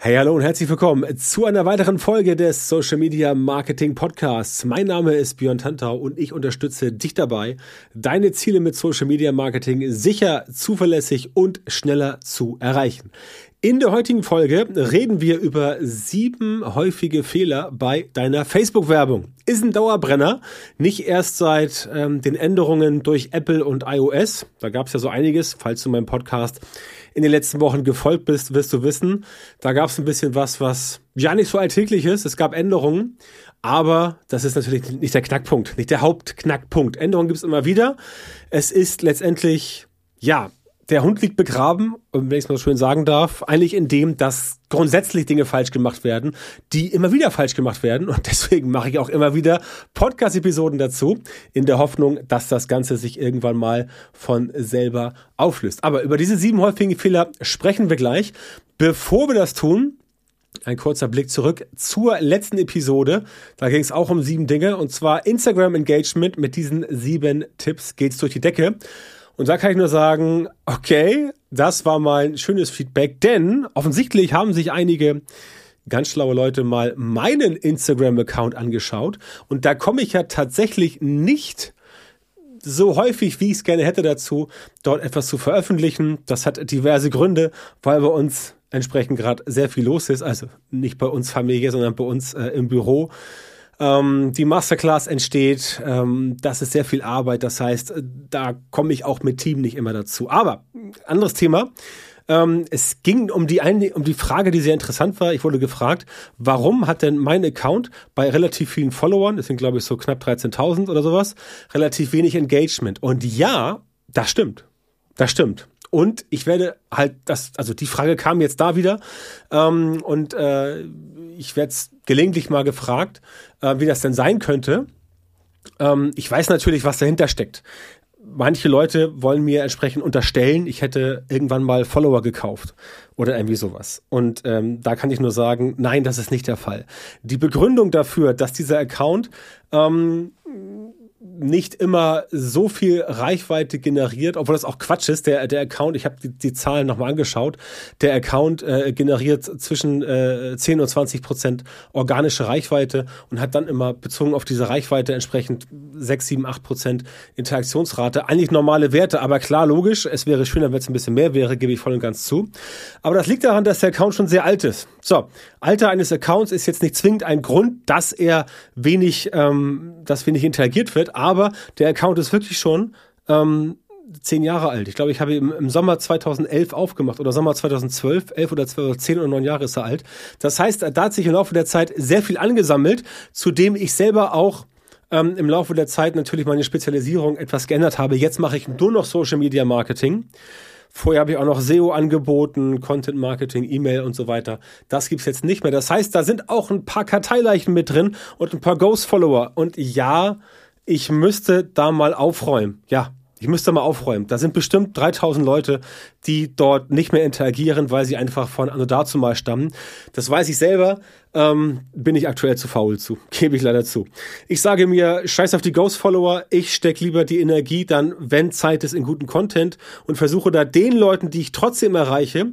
Hey, hallo und herzlich willkommen zu einer weiteren Folge des Social Media Marketing Podcasts. Mein Name ist Björn Tantau und ich unterstütze dich dabei, deine Ziele mit Social Media Marketing sicher, zuverlässig und schneller zu erreichen. In der heutigen Folge reden wir über sieben häufige Fehler bei deiner Facebook-Werbung. Ist ein Dauerbrenner, nicht erst seit ähm, den Änderungen durch Apple und iOS. Da gab es ja so einiges, falls du meinem Podcast in den letzten Wochen gefolgt bist, wirst du wissen, da gab es ein bisschen was, was ja nicht so alltäglich ist. Es gab Änderungen, aber das ist natürlich nicht der Knackpunkt, nicht der Hauptknackpunkt. Änderungen gibt es immer wieder. Es ist letztendlich, ja, der Hund liegt begraben, wenn ich es mal so schön sagen darf, eigentlich in dem, dass grundsätzlich Dinge falsch gemacht werden, die immer wieder falsch gemacht werden. Und deswegen mache ich auch immer wieder Podcast-Episoden dazu, in der Hoffnung, dass das Ganze sich irgendwann mal von selber auflöst. Aber über diese sieben häufigen Fehler sprechen wir gleich. Bevor wir das tun, ein kurzer Blick zurück zur letzten Episode. Da ging es auch um sieben Dinge. Und zwar Instagram Engagement. Mit diesen sieben Tipps geht's durch die Decke. Und da kann ich nur sagen, okay, das war mal ein schönes Feedback, denn offensichtlich haben sich einige ganz schlaue Leute mal meinen Instagram-Account angeschaut. Und da komme ich ja tatsächlich nicht so häufig, wie ich es gerne hätte dazu, dort etwas zu veröffentlichen. Das hat diverse Gründe, weil bei uns entsprechend gerade sehr viel los ist. Also nicht bei uns Familie, sondern bei uns äh, im Büro ähm, die Masterclass entsteht. Ähm, das ist sehr viel Arbeit. Das heißt, da komme ich auch mit Team nicht immer dazu. Aber anderes Thema. Ähm, es ging um die, eine, um die Frage, die sehr interessant war. Ich wurde gefragt, warum hat denn mein Account bei relativ vielen Followern, das sind glaube ich so knapp 13.000 oder sowas, relativ wenig Engagement? Und ja, das stimmt. Das stimmt. Und ich werde halt das, also die Frage kam jetzt da wieder ähm, und äh, ich werde gelegentlich mal gefragt, äh, wie das denn sein könnte. Ähm, ich weiß natürlich, was dahinter steckt. Manche Leute wollen mir entsprechend unterstellen, ich hätte irgendwann mal Follower gekauft oder irgendwie sowas. Und ähm, da kann ich nur sagen, nein, das ist nicht der Fall. Die Begründung dafür, dass dieser Account ähm, nicht immer so viel Reichweite generiert, obwohl das auch Quatsch ist. Der, der Account, ich habe die, die Zahlen nochmal angeschaut, der Account äh, generiert zwischen äh, 10 und 20 Prozent organische Reichweite und hat dann immer bezogen auf diese Reichweite entsprechend 6, 7, 8 Prozent Interaktionsrate. Eigentlich normale Werte, aber klar, logisch, es wäre schöner, wenn es ein bisschen mehr wäre, gebe ich voll und ganz zu. Aber das liegt daran, dass der Account schon sehr alt ist. So, Alter eines Accounts ist jetzt nicht zwingend ein Grund, dass er wenig, ähm, dass wenig interagiert wird, aber der Account ist wirklich schon ähm, zehn Jahre alt. Ich glaube, ich habe ihn im Sommer 2011 aufgemacht oder Sommer 2012, elf oder zwölf oder zehn oder neun Jahre ist er alt. Das heißt, da hat sich im Laufe der Zeit sehr viel angesammelt, zudem ich selber auch ähm, im Laufe der Zeit natürlich meine Spezialisierung etwas geändert habe. Jetzt mache ich nur noch Social Media Marketing. Vorher habe ich auch noch SEO angeboten, Content Marketing, E-Mail und so weiter. Das gibt's jetzt nicht mehr. Das heißt, da sind auch ein paar Karteileichen mit drin und ein paar Ghost-Follower. Und ja, ich müsste da mal aufräumen. Ja, ich müsste mal aufräumen. Da sind bestimmt 3000 Leute, die dort nicht mehr interagieren, weil sie einfach von Anno dazu mal stammen. Das weiß ich selber, ähm, bin ich aktuell zu faul zu. Gebe ich leider zu. Ich sage mir, scheiß auf die Ghost-Follower, ich stecke lieber die Energie dann, wenn Zeit ist, in guten Content und versuche da den Leuten, die ich trotzdem erreiche,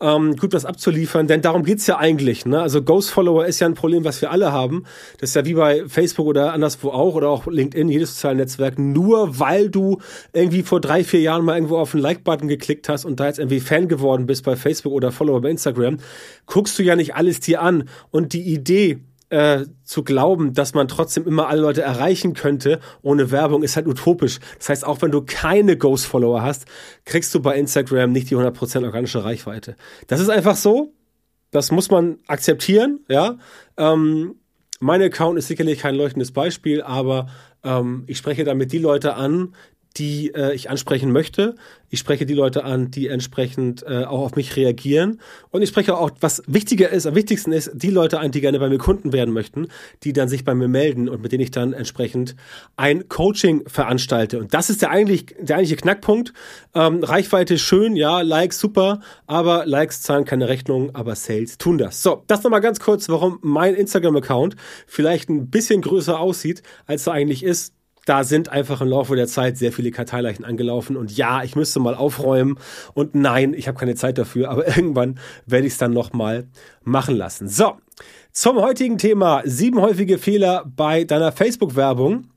ähm, gut was abzuliefern, denn darum geht's ja eigentlich. Ne? Also Ghost-Follower ist ja ein Problem, was wir alle haben. Das ist ja wie bei Facebook oder anderswo auch oder auch LinkedIn, jedes soziale Netzwerk. Nur weil du irgendwie vor drei, vier Jahren mal irgendwo auf den Like-Button geklickt hast und da jetzt irgendwie Fan geworden bist bei Facebook oder Follower bei Instagram, guckst du ja nicht alles dir an. Und die Idee, äh, zu glauben, dass man trotzdem immer alle Leute erreichen könnte ohne Werbung, ist halt utopisch. Das heißt, auch wenn du keine Ghost-Follower hast, kriegst du bei Instagram nicht die 100% organische Reichweite. Das ist einfach so. Das muss man akzeptieren, ja. Ähm, mein Account ist sicherlich kein leuchtendes Beispiel, aber ähm, ich spreche damit die Leute an, die äh, ich ansprechen möchte. Ich spreche die Leute an, die entsprechend äh, auch auf mich reagieren. Und ich spreche auch, was wichtiger ist, am wichtigsten ist, die Leute an, die gerne bei mir Kunden werden möchten, die dann sich bei mir melden und mit denen ich dann entsprechend ein Coaching veranstalte. Und das ist der eigentlich der eigentliche Knackpunkt. Ähm, Reichweite schön, ja, Likes super, aber Likes zahlen keine Rechnung, aber Sales tun das. So, das nochmal ganz kurz, warum mein Instagram-Account vielleicht ein bisschen größer aussieht, als er eigentlich ist da sind einfach im Laufe der Zeit sehr viele Karteileichen angelaufen und ja, ich müsste mal aufräumen und nein, ich habe keine Zeit dafür, aber irgendwann werde ich es dann nochmal machen lassen. So, zum heutigen Thema sieben häufige Fehler bei deiner Facebook-Werbung.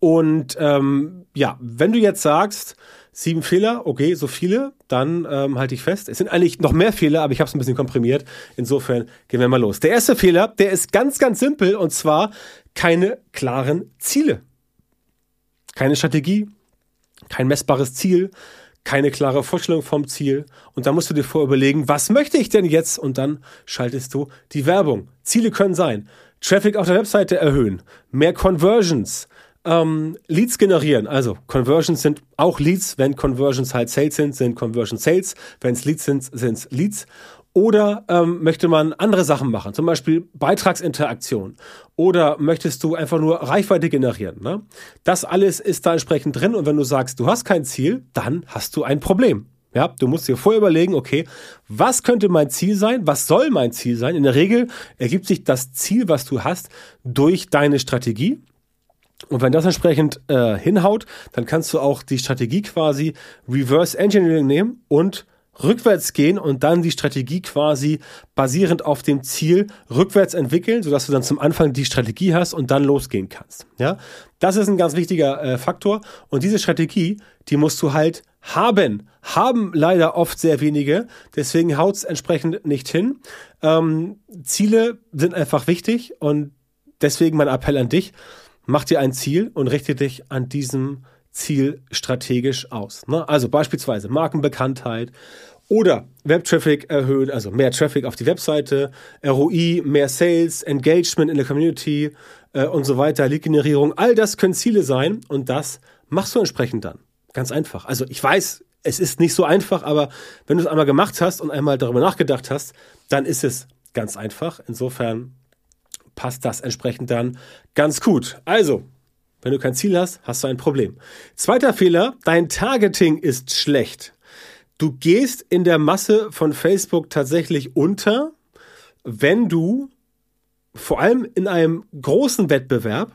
Und ähm, ja, wenn du jetzt sagst, sieben Fehler, okay, so viele, dann ähm, halte ich fest. Es sind eigentlich noch mehr Fehler, aber ich habe es ein bisschen komprimiert. Insofern gehen wir mal los. Der erste Fehler, der ist ganz, ganz simpel und zwar keine klaren Ziele. Keine Strategie, kein messbares Ziel, keine klare Vorstellung vom Ziel. Und da musst du dir vorüberlegen, was möchte ich denn jetzt? Und dann schaltest du die Werbung. Ziele können sein. Traffic auf der Webseite erhöhen, mehr Conversions, ähm, Leads generieren. Also Conversions sind auch Leads. Wenn Conversions halt Sales sind, sind Conversion Sales. Wenn es Leads sind, sind es Leads. Oder ähm, möchte man andere Sachen machen, zum Beispiel Beitragsinteraktion. Oder möchtest du einfach nur Reichweite generieren? Ne? Das alles ist da entsprechend drin. Und wenn du sagst, du hast kein Ziel, dann hast du ein Problem. Ja, du musst dir vorher überlegen, okay, was könnte mein Ziel sein? Was soll mein Ziel sein? In der Regel ergibt sich das Ziel, was du hast, durch deine Strategie. Und wenn das entsprechend äh, hinhaut, dann kannst du auch die Strategie quasi Reverse Engineering nehmen und rückwärts gehen und dann die Strategie quasi basierend auf dem Ziel rückwärts entwickeln, sodass du dann zum Anfang die Strategie hast und dann losgehen kannst. Ja, das ist ein ganz wichtiger äh, Faktor und diese Strategie, die musst du halt haben. Haben leider oft sehr wenige, deswegen haut es entsprechend nicht hin. Ähm, Ziele sind einfach wichtig und deswegen mein Appell an dich mach dir ein Ziel und richte dich an diesem Ziel strategisch aus. Ne? Also beispielsweise Markenbekanntheit oder Webtraffic erhöhen, also mehr Traffic auf die Webseite, ROI, mehr Sales, Engagement in der Community äh, und so weiter, Lead-Generierung. All das können Ziele sein und das machst du entsprechend dann. Ganz einfach. Also ich weiß, es ist nicht so einfach, aber wenn du es einmal gemacht hast und einmal darüber nachgedacht hast, dann ist es ganz einfach. Insofern passt das entsprechend dann ganz gut. Also, wenn du kein Ziel hast, hast du ein Problem. Zweiter Fehler, dein Targeting ist schlecht. Du gehst in der Masse von Facebook tatsächlich unter, wenn du vor allem in einem großen Wettbewerb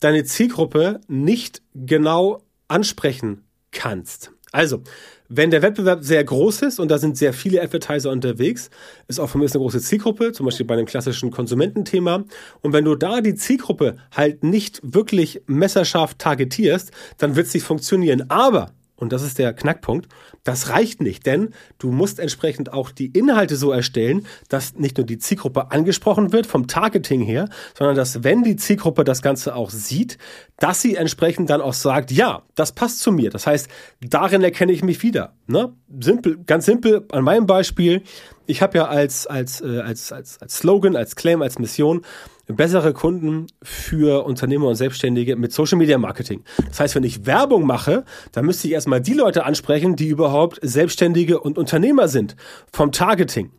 deine Zielgruppe nicht genau ansprechen kannst. Also, wenn der Wettbewerb sehr groß ist und da sind sehr viele Advertiser unterwegs, ist auch von mir eine große Zielgruppe, zum Beispiel bei einem klassischen Konsumententhema. Und wenn du da die Zielgruppe halt nicht wirklich messerscharf targetierst, dann wird es nicht funktionieren. Aber und das ist der Knackpunkt, das reicht nicht, denn du musst entsprechend auch die Inhalte so erstellen, dass nicht nur die Zielgruppe angesprochen wird vom Targeting her, sondern dass wenn die Zielgruppe das Ganze auch sieht, dass sie entsprechend dann auch sagt, ja, das passt zu mir. Das heißt, darin erkenne ich mich wieder. Ne? Simpel, ganz simpel an meinem Beispiel. Ich habe ja als, als, äh, als, als, als Slogan, als Claim, als Mission, bessere Kunden für Unternehmer und Selbstständige mit Social Media Marketing. Das heißt, wenn ich Werbung mache, dann müsste ich erstmal die Leute ansprechen, die überhaupt Selbstständige und Unternehmer sind vom Targeting.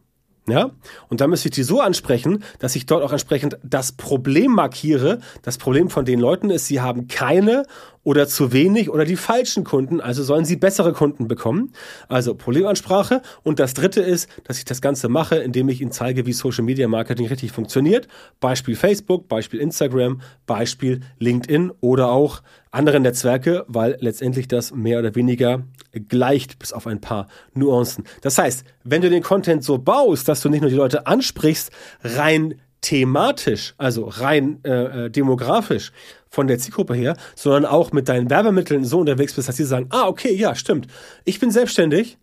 Ja? Und da müsste ich die so ansprechen, dass ich dort auch entsprechend das Problem markiere. Das Problem von den Leuten ist, sie haben keine oder zu wenig oder die falschen Kunden, also sollen sie bessere Kunden bekommen. Also Problemansprache. Und das dritte ist, dass ich das Ganze mache, indem ich ihnen zeige, wie Social Media Marketing richtig funktioniert. Beispiel Facebook, Beispiel Instagram, Beispiel LinkedIn oder auch andere Netzwerke, weil letztendlich das mehr oder weniger gleicht, bis auf ein paar Nuancen. Das heißt, wenn du den Content so baust, dass du nicht nur die Leute ansprichst, rein thematisch, also rein äh, äh, demografisch von der Zielgruppe her, sondern auch mit deinen Werbemitteln so unterwegs bist, dass sie sagen, ah, okay, ja, stimmt. Ich bin selbstständig,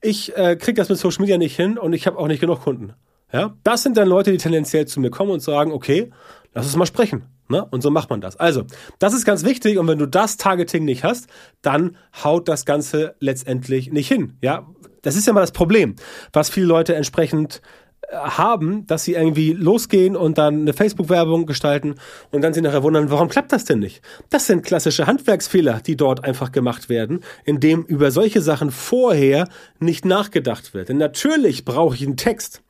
ich äh, kriege das mit Social Media nicht hin und ich habe auch nicht genug Kunden. Ja, das sind dann Leute, die tendenziell zu mir kommen und sagen, okay, lass uns mal sprechen. Ne? Und so macht man das. Also, das ist ganz wichtig. Und wenn du das Targeting nicht hast, dann haut das Ganze letztendlich nicht hin. Ja, das ist ja mal das Problem, was viele Leute entsprechend haben, dass sie irgendwie losgehen und dann eine Facebook-Werbung gestalten und dann sie nachher wundern, warum klappt das denn nicht? Das sind klassische Handwerksfehler, die dort einfach gemacht werden, indem über solche Sachen vorher nicht nachgedacht wird. Denn natürlich brauche ich einen Text,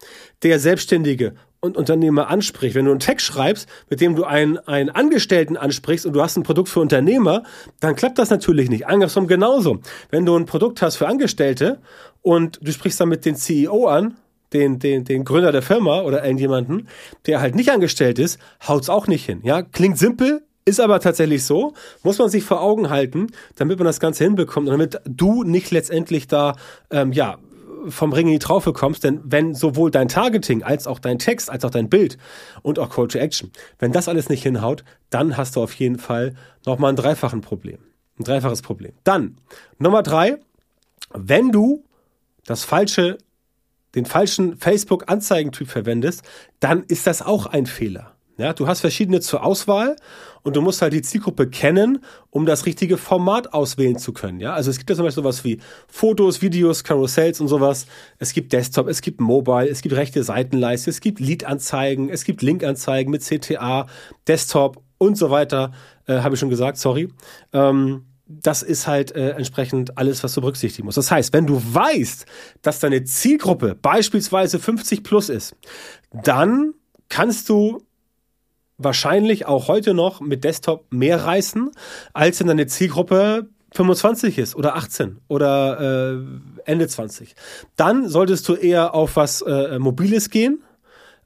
der Selbstständige und Unternehmer anspricht. Wenn du einen Text schreibst, mit dem du einen, einen Angestellten ansprichst und du hast ein Produkt für Unternehmer, dann klappt das natürlich nicht. Andersrum genauso. Wenn du ein Produkt hast für Angestellte und du sprichst dann mit den CEO an, den, den, den Gründer der Firma oder irgendjemanden, der halt nicht angestellt ist, haut's auch nicht hin. Ja, klingt simpel, Ist aber tatsächlich so, muss man sich vor Augen halten, damit man das Ganze hinbekommt und damit du nicht letztendlich da, ähm, ja, vom Ring in die Traufe kommst, denn wenn sowohl dein Targeting als auch dein Text, als auch dein Bild und auch Call to Action, wenn das alles nicht hinhaut, dann hast du auf jeden Fall nochmal ein dreifachen Problem. Ein dreifaches Problem. Dann, Nummer drei, wenn du das falsche, den falschen Facebook-Anzeigentyp verwendest, dann ist das auch ein Fehler. Ja, du hast verschiedene zur Auswahl und du musst halt die Zielgruppe kennen, um das richtige Format auswählen zu können. Ja, also es gibt ja zum Beispiel sowas wie Fotos, Videos, Carussells und sowas. Es gibt Desktop, es gibt Mobile, es gibt rechte Seitenleiste, es gibt Lead-Anzeigen, es gibt Link-Anzeigen mit CTA, Desktop und so weiter. Äh, Habe ich schon gesagt, sorry. Ähm, das ist halt äh, entsprechend alles, was du berücksichtigen musst. Das heißt, wenn du weißt, dass deine Zielgruppe beispielsweise 50 plus ist, dann kannst du wahrscheinlich auch heute noch mit Desktop mehr reißen, als wenn deine Zielgruppe 25 ist oder 18 oder äh, Ende 20. Dann solltest du eher auf was äh, Mobiles gehen,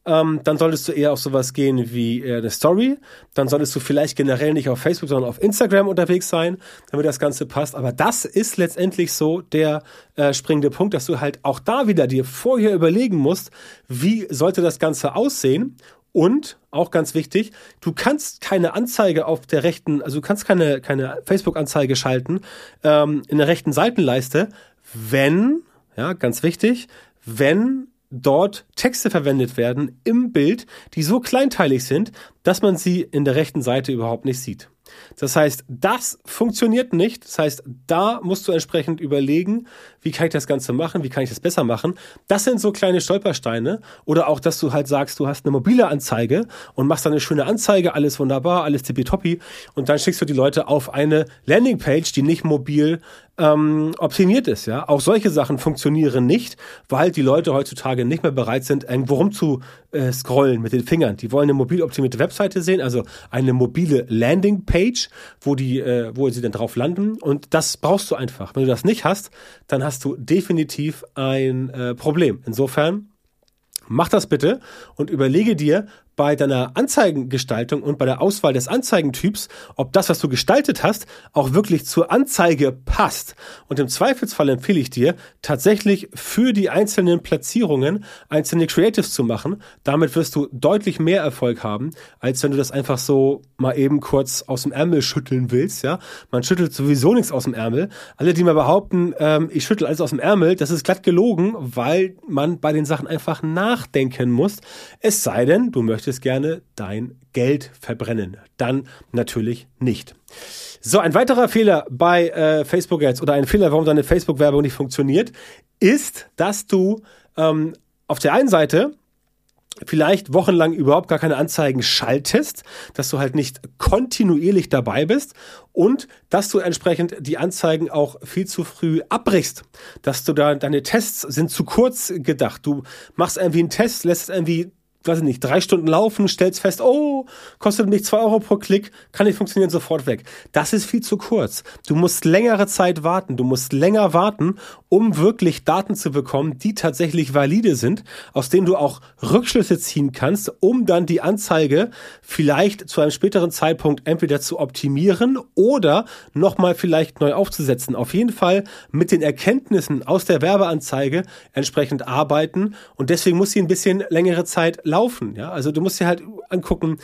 ähm, dann solltest du eher auf sowas gehen wie äh, eine Story. Dann solltest du vielleicht generell nicht auf Facebook, sondern auf Instagram unterwegs sein, damit das Ganze passt. Aber das ist letztendlich so der äh, springende Punkt, dass du halt auch da wieder dir vorher überlegen musst, wie sollte das Ganze aussehen und auch ganz wichtig, du kannst keine Anzeige auf der rechten, also du kannst keine, keine Facebook-Anzeige schalten ähm, in der rechten Seitenleiste, wenn, ja, ganz wichtig, wenn dort Texte verwendet werden im Bild, die so kleinteilig sind, dass man sie in der rechten Seite überhaupt nicht sieht. Das heißt, das funktioniert nicht. Das heißt, da musst du entsprechend überlegen, wie kann ich das Ganze machen, wie kann ich das besser machen. Das sind so kleine Stolpersteine. Oder auch, dass du halt sagst, du hast eine mobile Anzeige und machst dann eine schöne Anzeige, alles wunderbar, alles tippitoppi. Und dann schickst du die Leute auf eine Landingpage, die nicht mobil ähm, optimiert ist. Ja, auch solche Sachen funktionieren nicht, weil die Leute heutzutage nicht mehr bereit sind, irgendwo rum zu äh, scrollen mit den Fingern. Die wollen eine mobil optimierte Webseite sehen, also eine mobile Landingpage, wo die, äh, wo sie dann drauf landen. Und das brauchst du einfach. Wenn du das nicht hast, dann hast du definitiv ein äh, Problem. Insofern Mach das bitte und überlege dir, bei deiner Anzeigengestaltung und bei der Auswahl des Anzeigentyps, ob das, was du gestaltet hast, auch wirklich zur Anzeige passt. Und im Zweifelsfall empfehle ich dir, tatsächlich für die einzelnen Platzierungen einzelne Creatives zu machen. Damit wirst du deutlich mehr Erfolg haben, als wenn du das einfach so mal eben kurz aus dem Ärmel schütteln willst. Ja, man schüttelt sowieso nichts aus dem Ärmel. Alle, die mal behaupten, ähm, ich schüttel alles aus dem Ärmel, das ist glatt gelogen, weil man bei den Sachen einfach nachdenken muss. Es sei denn, du möchtest möchtest gerne dein Geld verbrennen. Dann natürlich nicht. So, ein weiterer Fehler bei äh, Facebook Ads oder ein Fehler, warum deine Facebook-Werbung nicht funktioniert, ist, dass du ähm, auf der einen Seite vielleicht wochenlang überhaupt gar keine Anzeigen schaltest, dass du halt nicht kontinuierlich dabei bist und dass du entsprechend die Anzeigen auch viel zu früh abbrichst, dass du da deine Tests sind zu kurz gedacht. Du machst irgendwie einen Test, lässt irgendwie weiß ich nicht, drei Stunden laufen, stellst fest, oh, kostet mich zwei Euro pro Klick, kann nicht funktionieren, sofort weg. Das ist viel zu kurz. Du musst längere Zeit warten. Du musst länger warten, um wirklich Daten zu bekommen, die tatsächlich valide sind, aus denen du auch Rückschlüsse ziehen kannst, um dann die Anzeige vielleicht zu einem späteren Zeitpunkt entweder zu optimieren oder nochmal vielleicht neu aufzusetzen. Auf jeden Fall mit den Erkenntnissen aus der Werbeanzeige entsprechend arbeiten und deswegen muss sie ein bisschen längere Zeit laufen laufen. Ja? Also du musst dir halt angucken,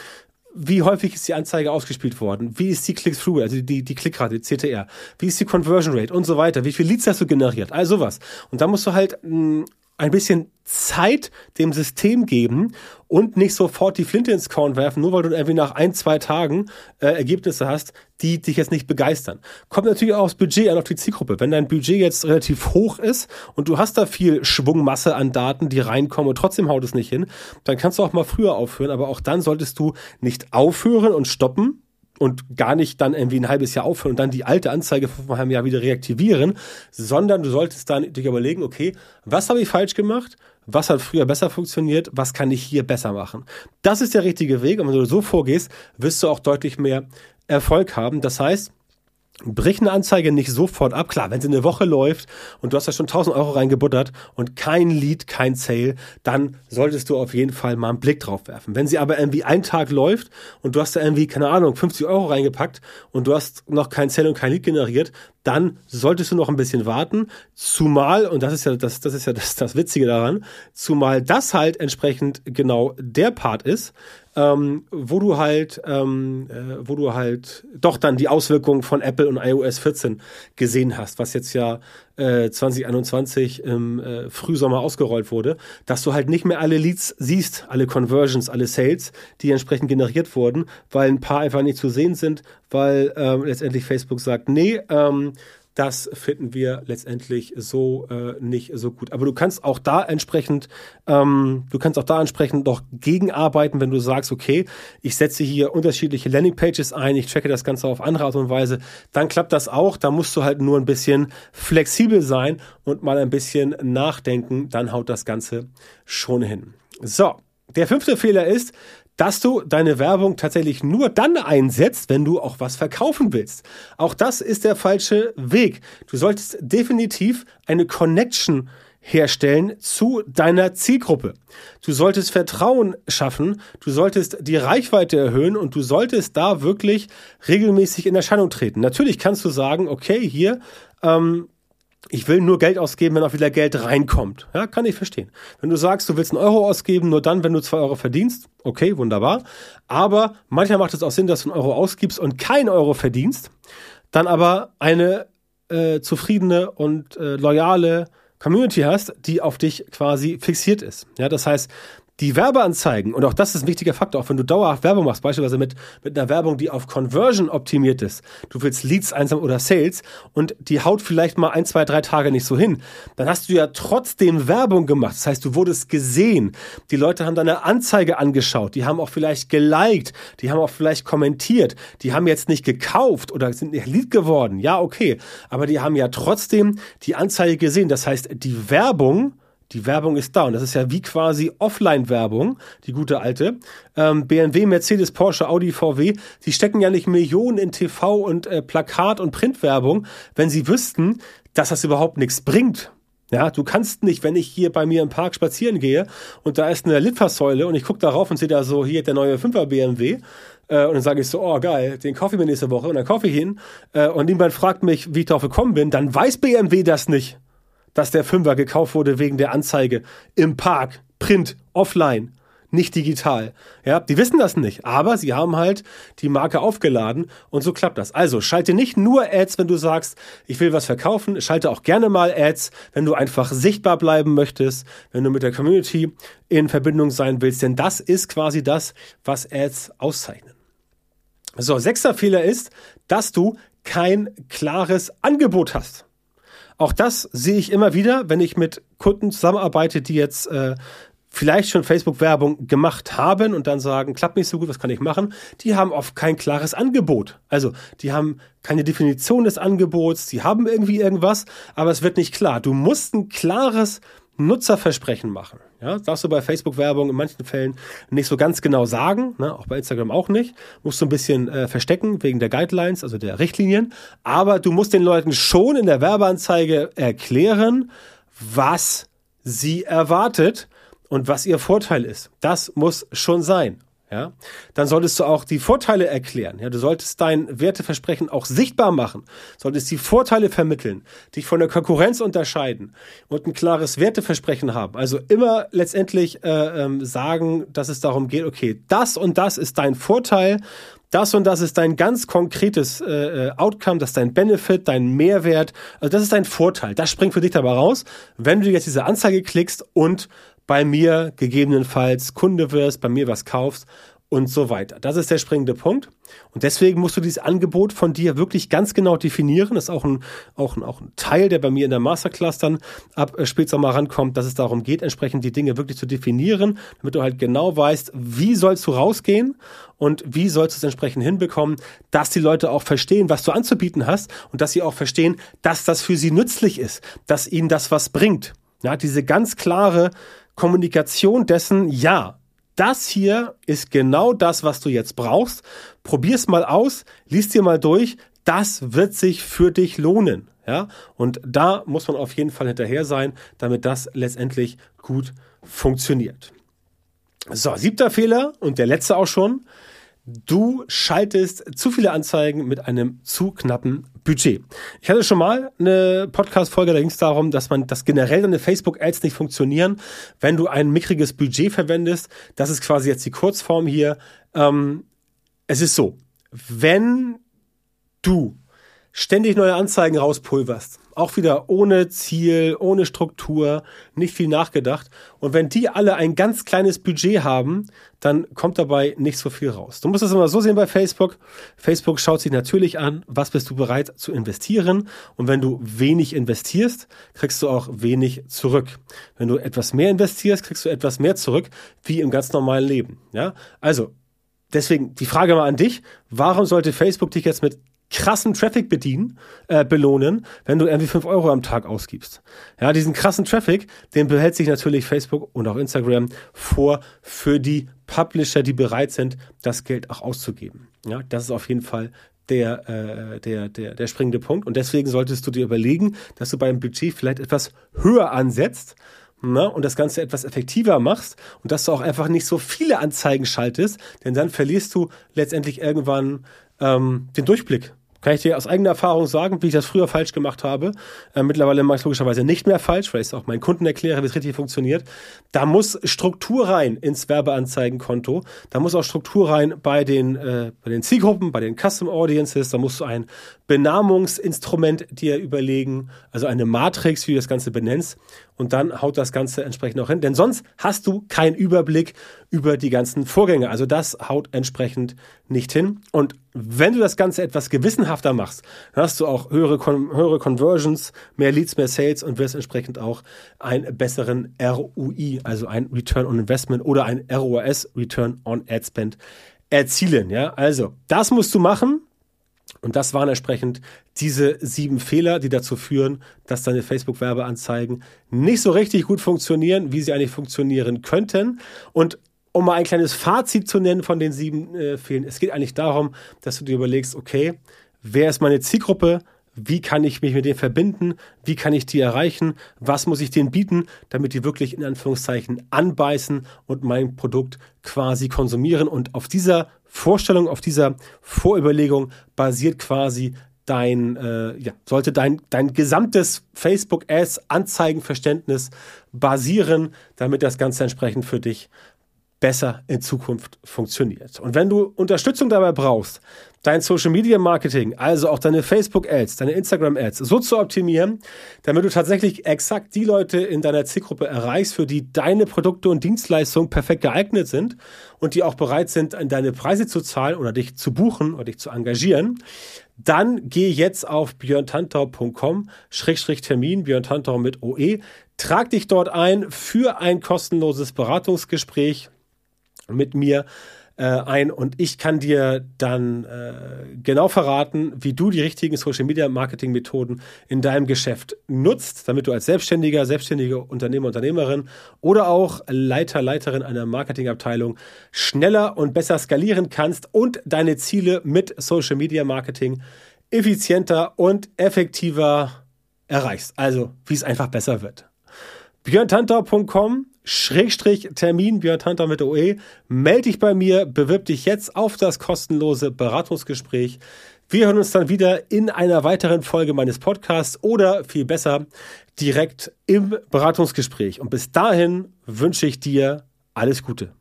wie häufig ist die Anzeige ausgespielt worden? Wie ist die Click-Through, also die, die Klickrate, die CTR? Wie ist die Conversion Rate und so weiter? Wie viele Leads hast du generiert? All sowas. Und da musst du halt mh, ein bisschen Zeit dem System geben und nicht sofort die Flinte ins Korn werfen, nur weil du irgendwie nach ein, zwei Tagen äh, Ergebnisse hast, die dich jetzt nicht begeistern. Kommt natürlich auch aufs Budget an, auf die Zielgruppe. Wenn dein Budget jetzt relativ hoch ist und du hast da viel Schwungmasse an Daten, die reinkommen und trotzdem haut es nicht hin, dann kannst du auch mal früher aufhören, aber auch dann solltest du nicht aufhören und stoppen, und gar nicht dann irgendwie ein halbes Jahr aufhören und dann die alte Anzeige vom halben Jahr wieder reaktivieren, sondern du solltest dann dich überlegen, okay, was habe ich falsch gemacht? Was hat früher besser funktioniert? Was kann ich hier besser machen? Das ist der richtige Weg. Und wenn du so vorgehst, wirst du auch deutlich mehr Erfolg haben. Das heißt, brich eine Anzeige nicht sofort ab. Klar, wenn sie eine Woche läuft und du hast da schon 1000 Euro reingebuttert und kein Lead, kein Sale, dann solltest du auf jeden Fall mal einen Blick drauf werfen. Wenn sie aber irgendwie einen Tag läuft und du hast da irgendwie, keine Ahnung, 50 Euro reingepackt und du hast noch kein Sale und kein Lead generiert, dann solltest du noch ein bisschen warten. Zumal, und das ist ja das, das ist ja das, das Witzige daran, zumal das halt entsprechend genau der Part ist, ähm, wo du halt, ähm, äh, wo du halt doch dann die Auswirkungen von Apple und iOS 14 gesehen hast, was jetzt ja äh, 2021 im äh, Frühsommer ausgerollt wurde, dass du halt nicht mehr alle Leads siehst, alle Conversions, alle Sales, die entsprechend generiert wurden, weil ein paar einfach nicht zu sehen sind, weil ähm, letztendlich Facebook sagt, nee, ähm, das finden wir letztendlich so äh, nicht so gut. Aber du kannst auch da entsprechend, ähm, du kannst auch da entsprechend noch gegenarbeiten, wenn du sagst, okay, ich setze hier unterschiedliche Landingpages ein, ich checke das Ganze auf andere Art und Weise, dann klappt das auch. Da musst du halt nur ein bisschen flexibel sein und mal ein bisschen nachdenken, dann haut das Ganze schon hin. So, der fünfte Fehler ist, dass du deine Werbung tatsächlich nur dann einsetzt, wenn du auch was verkaufen willst. Auch das ist der falsche Weg. Du solltest definitiv eine Connection herstellen zu deiner Zielgruppe. Du solltest Vertrauen schaffen, du solltest die Reichweite erhöhen und du solltest da wirklich regelmäßig in Erscheinung treten. Natürlich kannst du sagen, okay, hier, ähm, ich will nur Geld ausgeben, wenn auch wieder Geld reinkommt. Ja, kann ich verstehen. Wenn du sagst, du willst einen Euro ausgeben, nur dann, wenn du zwei Euro verdienst, okay, wunderbar. Aber manchmal macht es auch Sinn, dass du einen Euro ausgibst und kein Euro verdienst, dann aber eine äh, zufriedene und äh, loyale Community hast, die auf dich quasi fixiert ist. Ja, das heißt, die Werbeanzeigen, und auch das ist ein wichtiger Faktor, auch wenn du dauerhaft Werbung machst, beispielsweise mit, mit einer Werbung, die auf Conversion optimiert ist, du willst Leads einsam oder Sales und die haut vielleicht mal ein, zwei, drei Tage nicht so hin, dann hast du ja trotzdem Werbung gemacht. Das heißt, du wurdest gesehen. Die Leute haben deine Anzeige angeschaut, die haben auch vielleicht geliked, die haben auch vielleicht kommentiert, die haben jetzt nicht gekauft oder sind nicht Lead geworden. Ja, okay. Aber die haben ja trotzdem die Anzeige gesehen. Das heißt, die Werbung, die Werbung ist da und das ist ja wie quasi Offline-Werbung, die gute alte. Ähm, BMW, Mercedes, Porsche, Audi, VW, die stecken ja nicht Millionen in TV und äh, Plakat- und Printwerbung, wenn sie wüssten, dass das überhaupt nichts bringt. Ja, du kannst nicht, wenn ich hier bei mir im Park spazieren gehe und da ist eine Litfaßsäule und ich gucke darauf und sehe da so, hier der neue 5er BMW äh, und dann sage ich so, oh geil, den kaufe ich mir nächste Woche und dann kaufe ich ihn äh, und niemand fragt mich, wie ich darauf gekommen bin, dann weiß BMW das nicht dass der Fünfer gekauft wurde wegen der Anzeige im Park, Print, offline, nicht digital. Ja, die wissen das nicht, aber sie haben halt die Marke aufgeladen und so klappt das. Also schalte nicht nur Ads, wenn du sagst, ich will was verkaufen, schalte auch gerne mal Ads, wenn du einfach sichtbar bleiben möchtest, wenn du mit der Community in Verbindung sein willst, denn das ist quasi das, was Ads auszeichnen. So, sechster Fehler ist, dass du kein klares Angebot hast. Auch das sehe ich immer wieder, wenn ich mit Kunden zusammenarbeite, die jetzt äh, vielleicht schon Facebook-Werbung gemacht haben und dann sagen, klappt nicht so gut, was kann ich machen? Die haben oft kein klares Angebot. Also, die haben keine Definition des Angebots, die haben irgendwie irgendwas, aber es wird nicht klar. Du musst ein klares Nutzerversprechen machen. Ja, darfst du bei Facebook-Werbung in manchen Fällen nicht so ganz genau sagen, ne, auch bei Instagram auch nicht. Musst du ein bisschen äh, verstecken wegen der Guidelines, also der Richtlinien. Aber du musst den Leuten schon in der Werbeanzeige erklären, was sie erwartet und was ihr Vorteil ist. Das muss schon sein ja, dann solltest du auch die Vorteile erklären. Ja, du solltest dein Werteversprechen auch sichtbar machen, solltest die Vorteile vermitteln, dich von der Konkurrenz unterscheiden und ein klares Werteversprechen haben. Also immer letztendlich äh, ähm, sagen, dass es darum geht, okay, das und das ist dein Vorteil, das und das ist dein ganz konkretes äh, äh, Outcome, das ist dein Benefit, dein Mehrwert, also das ist dein Vorteil. Das springt für dich dabei raus, wenn du jetzt diese Anzeige klickst und bei mir gegebenenfalls Kunde wirst, bei mir was kaufst und so weiter. Das ist der springende Punkt. Und deswegen musst du dieses Angebot von dir wirklich ganz genau definieren. Das ist auch ein, auch ein, auch ein Teil, der bei mir in der Masterclass dann ab äh, Spätsommer rankommt, dass es darum geht, entsprechend die Dinge wirklich zu definieren, damit du halt genau weißt, wie sollst du rausgehen und wie sollst du es entsprechend hinbekommen, dass die Leute auch verstehen, was du anzubieten hast und dass sie auch verstehen, dass das für sie nützlich ist, dass ihnen das was bringt. Ja, diese ganz klare Kommunikation dessen, ja, das hier ist genau das, was du jetzt brauchst. Probier's mal aus, lies dir mal durch, das wird sich für dich lohnen. Ja, und da muss man auf jeden Fall hinterher sein, damit das letztendlich gut funktioniert. So, siebter Fehler und der letzte auch schon. Du schaltest zu viele Anzeigen mit einem zu knappen Budget. Ich hatte schon mal eine Podcast-Folge, da ging es darum, dass man, dass generell deine Facebook-Ads nicht funktionieren, wenn du ein mickriges Budget verwendest. Das ist quasi jetzt die Kurzform hier. Ähm, es ist so, wenn du ständig neue Anzeigen rauspulverst. Auch wieder ohne Ziel, ohne Struktur, nicht viel nachgedacht. Und wenn die alle ein ganz kleines Budget haben, dann kommt dabei nicht so viel raus. Du musst das immer so sehen bei Facebook. Facebook schaut sich natürlich an, was bist du bereit zu investieren. Und wenn du wenig investierst, kriegst du auch wenig zurück. Wenn du etwas mehr investierst, kriegst du etwas mehr zurück, wie im ganz normalen Leben. Ja, also Deswegen die Frage mal an dich, warum sollte Facebook dich jetzt mit krassen Traffic bedienen, äh, belohnen, wenn du irgendwie fünf Euro am Tag ausgibst. Ja, diesen krassen Traffic, den behält sich natürlich Facebook und auch Instagram vor für die Publisher, die bereit sind, das Geld auch auszugeben. Ja, das ist auf jeden Fall der, äh, der, der, der springende Punkt. Und deswegen solltest du dir überlegen, dass du beim Budget vielleicht etwas höher ansetzt ne, und das Ganze etwas effektiver machst und dass du auch einfach nicht so viele Anzeigen schaltest, denn dann verlierst du letztendlich irgendwann ähm, den Durchblick kann ich dir aus eigener Erfahrung sagen, wie ich das früher falsch gemacht habe. Äh, mittlerweile mache ich es logischerweise nicht mehr falsch, weil ich es auch meinen Kunden erkläre, wie es richtig funktioniert. Da muss Struktur rein ins Werbeanzeigenkonto. Da muss auch Struktur rein bei den, äh, bei den Zielgruppen, bei den Custom Audiences. Da musst du ein Benamungsinstrument dir überlegen, also eine Matrix, wie du das Ganze benennst. Und dann haut das Ganze entsprechend auch hin. Denn sonst hast du keinen Überblick über die ganzen Vorgänge. Also das haut entsprechend nicht hin. Und wenn du das Ganze etwas gewissenhafter machst, dann hast du auch höhere, höhere Conversions, mehr Leads, mehr Sales und wirst entsprechend auch einen besseren ROI, also ein Return on Investment oder ein ROAS, Return on Ad Spend, erzielen. Ja, also das musst du machen. Und das waren entsprechend diese sieben Fehler, die dazu führen, dass deine Facebook-Werbeanzeigen nicht so richtig gut funktionieren, wie sie eigentlich funktionieren könnten. Und um mal ein kleines Fazit zu nennen von den sieben äh, Fehlern, es geht eigentlich darum, dass du dir überlegst, okay, wer ist meine Zielgruppe? Wie kann ich mich mit denen verbinden? Wie kann ich die erreichen? Was muss ich denen bieten, damit die wirklich in Anführungszeichen anbeißen und mein Produkt quasi konsumieren? Und auf dieser Vorstellung, auf dieser Vorüberlegung basiert quasi dein, äh, ja, sollte dein, dein gesamtes Facebook Ads Anzeigenverständnis basieren, damit das Ganze entsprechend für dich besser in Zukunft funktioniert. Und wenn du Unterstützung dabei brauchst, dein Social Media Marketing, also auch deine Facebook Ads, deine Instagram Ads so zu optimieren, damit du tatsächlich exakt die Leute in deiner Zielgruppe erreichst, für die deine Produkte und Dienstleistungen perfekt geeignet sind und die auch bereit sind, an deine Preise zu zahlen oder dich zu buchen oder dich zu engagieren, dann geh jetzt auf björntantau.com Termin Björn Tantau mit OE. Trag dich dort ein für ein kostenloses Beratungsgespräch mit mir äh, ein und ich kann dir dann äh, genau verraten, wie du die richtigen Social Media Marketing Methoden in deinem Geschäft nutzt, damit du als Selbstständiger, selbstständige Unternehmer, Unternehmerin oder auch Leiter, Leiterin einer Marketingabteilung schneller und besser skalieren kannst und deine Ziele mit Social Media Marketing effizienter und effektiver erreichst. Also, wie es einfach besser wird. björntantau.com Schrägstrich Termin Björn Tanter mit OE. Melde dich bei mir, bewirb dich jetzt auf das kostenlose Beratungsgespräch. Wir hören uns dann wieder in einer weiteren Folge meines Podcasts oder viel besser direkt im Beratungsgespräch. Und bis dahin wünsche ich dir alles Gute.